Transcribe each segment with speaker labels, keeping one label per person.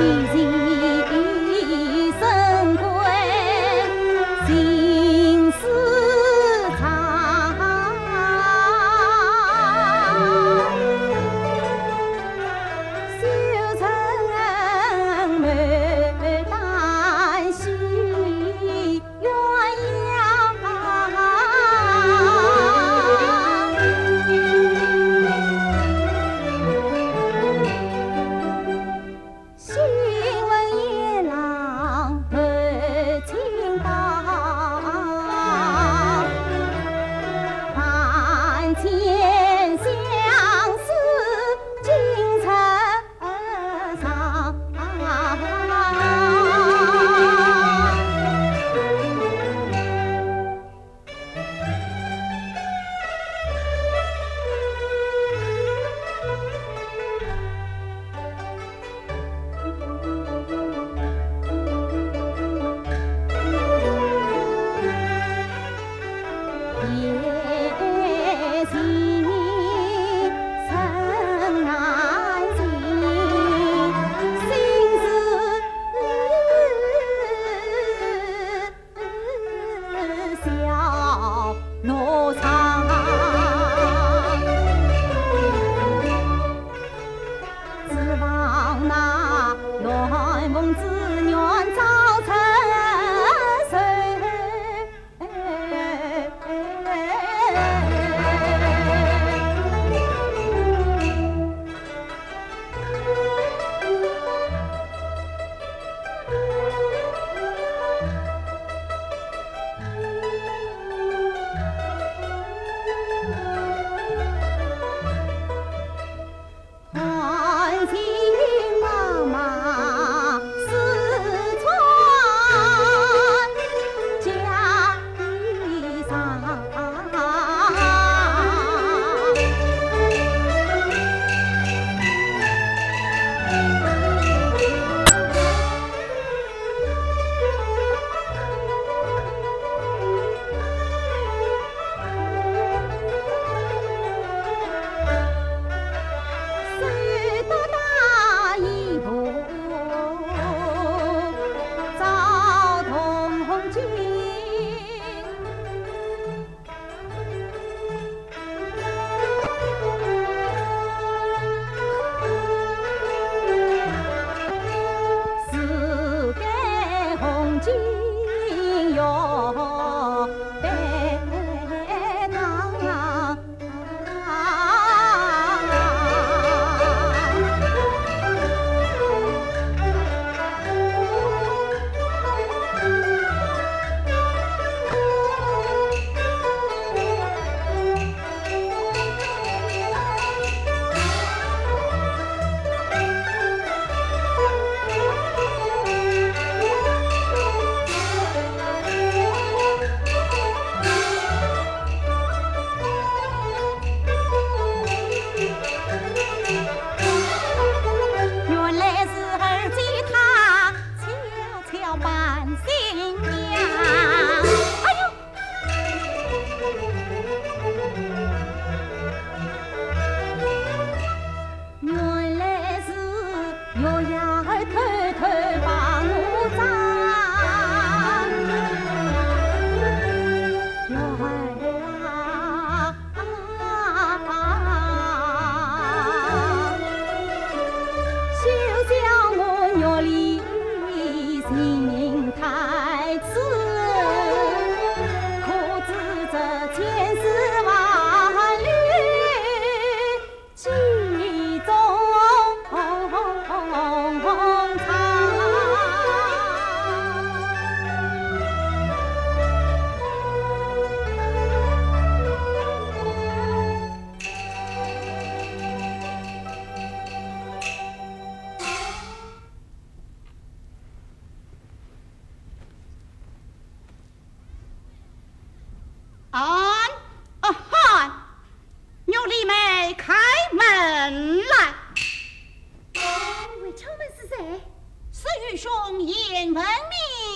Speaker 1: easy. 小奴才玉兄，也闻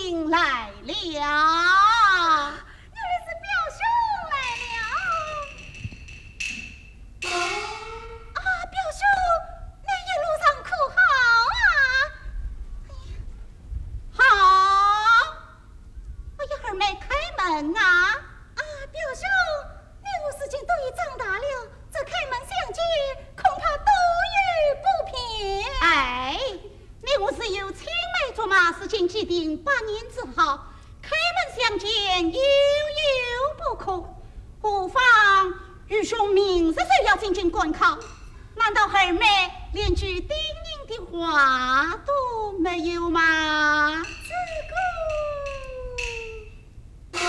Speaker 1: 命来了。到后妹连句叮咛的话都没有吗？子
Speaker 2: 哥，啊，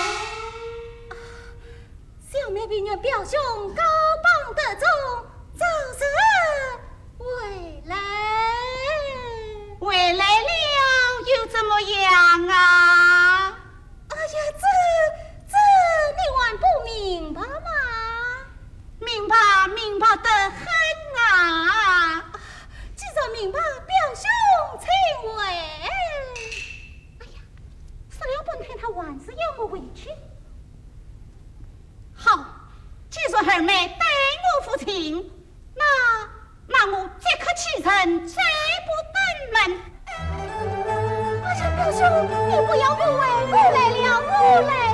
Speaker 2: 小妹比你表兄高棒得重，早日回来。
Speaker 1: 回来了又怎么样啊？
Speaker 2: 哎呀，这这你还不明白吗？
Speaker 1: 明白，明白得很。啊，
Speaker 2: 记座明白，表兄请回。哎呀，
Speaker 1: 说了半天，他还是要我回去。好，既说二妹待我父亲，那那我即刻起身，再不等门。我
Speaker 2: 想表兄，
Speaker 1: 你不要误会，我来了，我来。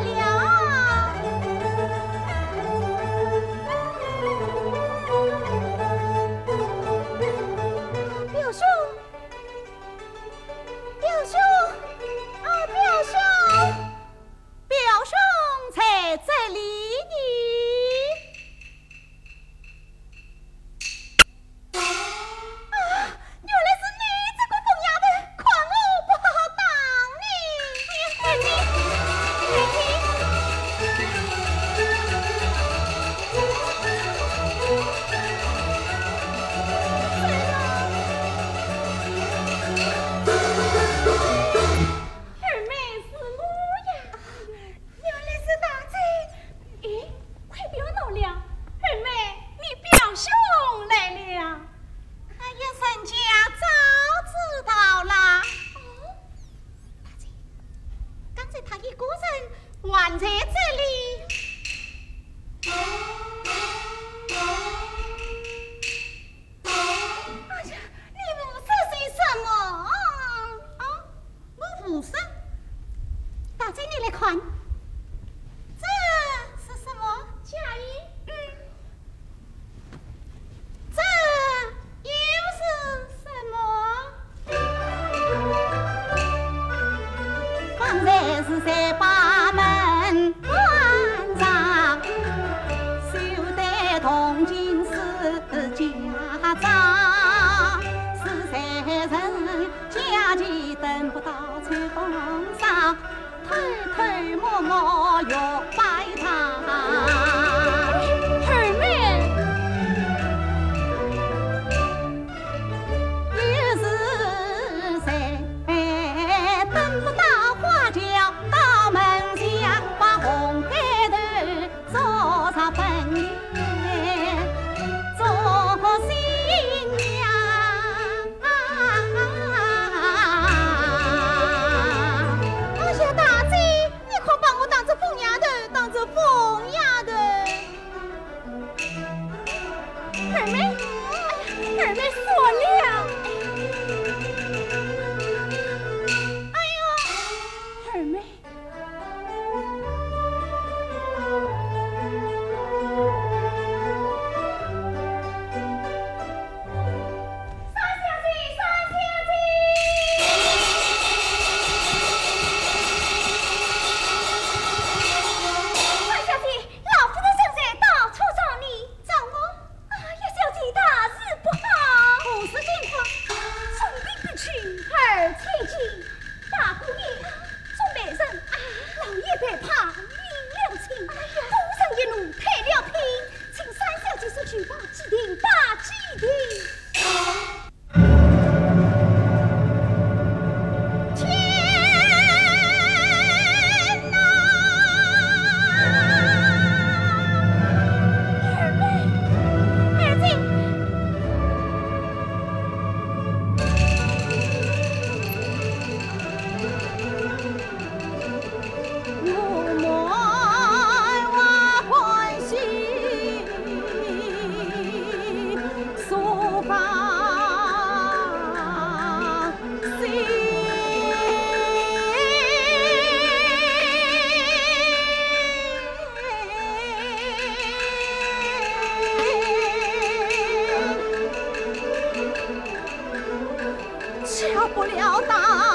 Speaker 1: 不了大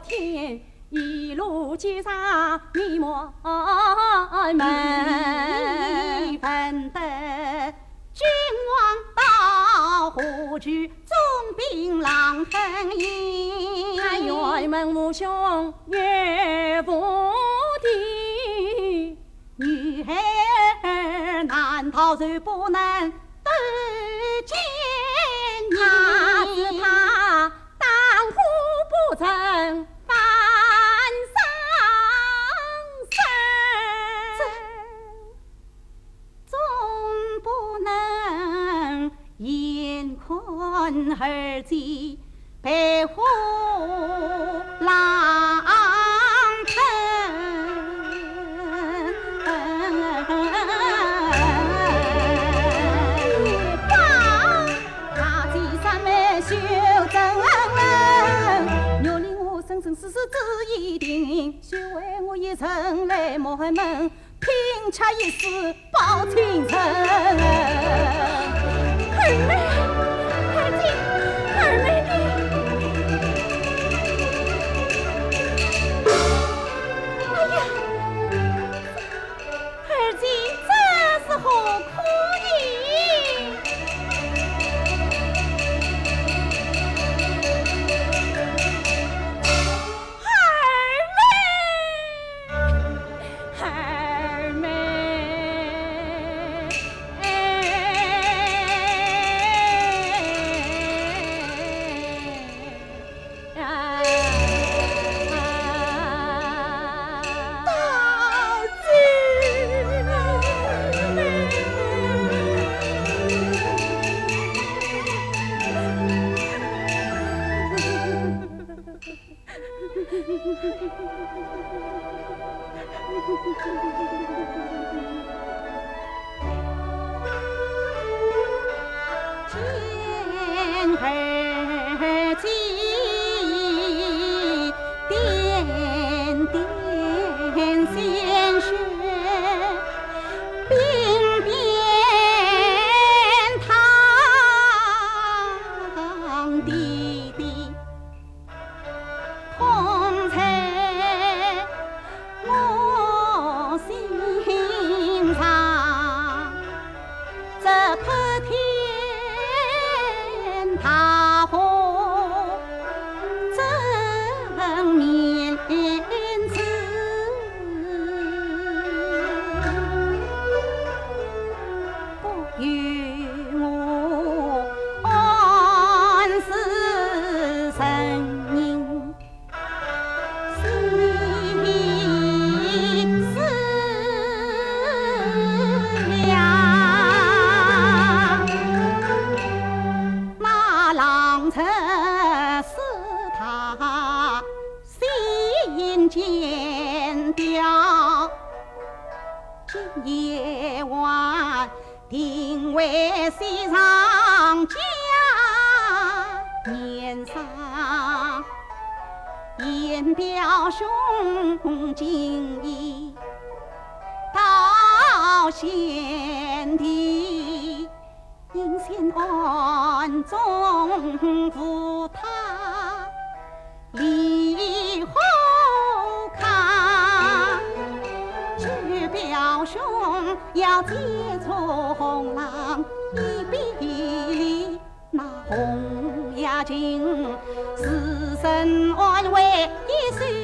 Speaker 2: 天一路接上密谋门，
Speaker 1: 分得君王到何处，总兵郎分营。辕
Speaker 2: 门五兄岳父的
Speaker 1: 女儿难逃就不能得见你。
Speaker 2: 不曾
Speaker 1: 翻上事，总不能眼困儿子被虎狼。子一定，须为我一人来磨门，拼吃一死报青春。表兄今已到先地。应先暗中扶他离后看，据表兄要接从郎一比那红牙金死生安慰一岁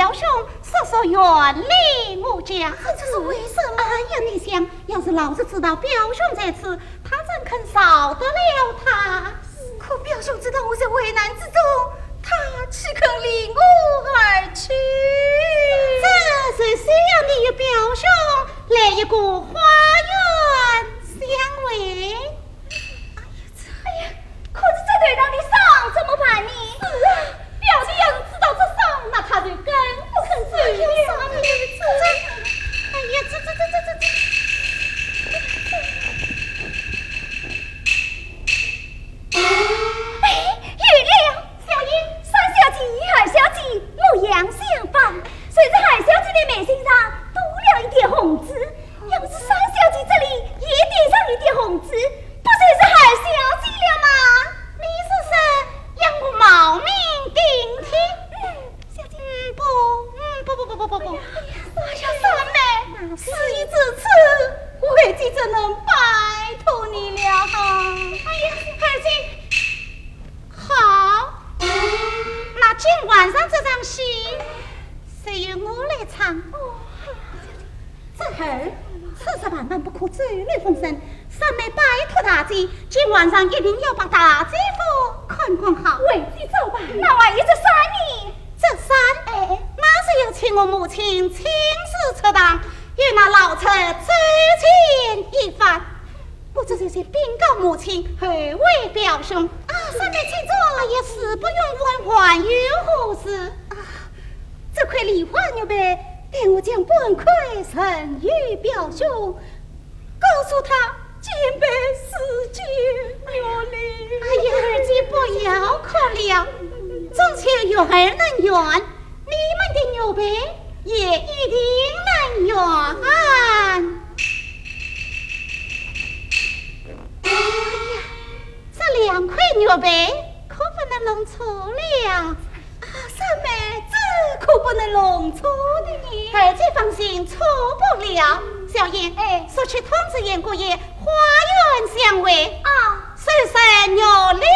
Speaker 1: 表兄，说说原来我家，这是为什么？哎呀，你想，要是老子知道表兄在此，他怎肯饶得了他？可表兄知道我在危难之中，
Speaker 2: 他岂肯离我而去？
Speaker 1: 这是需要你表兄来一个花。此事万万不可走漏风声三妹拜托大姐今晚上一定要把大姐夫看管好
Speaker 2: 回去走吧那万一这三年
Speaker 1: 这三哎，那是要请我母亲亲自出堂与那老臣周见一番我这就去禀告母亲回为表兄啊三妹请坐也事不用问还有何事啊这块梨花玉呗待我将本块呈与表兄，告
Speaker 2: 诉他坚背四件月礼。哎呀，二姐
Speaker 1: 不要哭了，中秋月儿能圆，你们的牛杯也一定能圆。这两块牛杯可不能弄错了。可不能弄错的呢。儿姐放心，错不了。小燕，哎，说去通知严姑爷，花园相会。
Speaker 2: 啊，
Speaker 1: 深深有礼。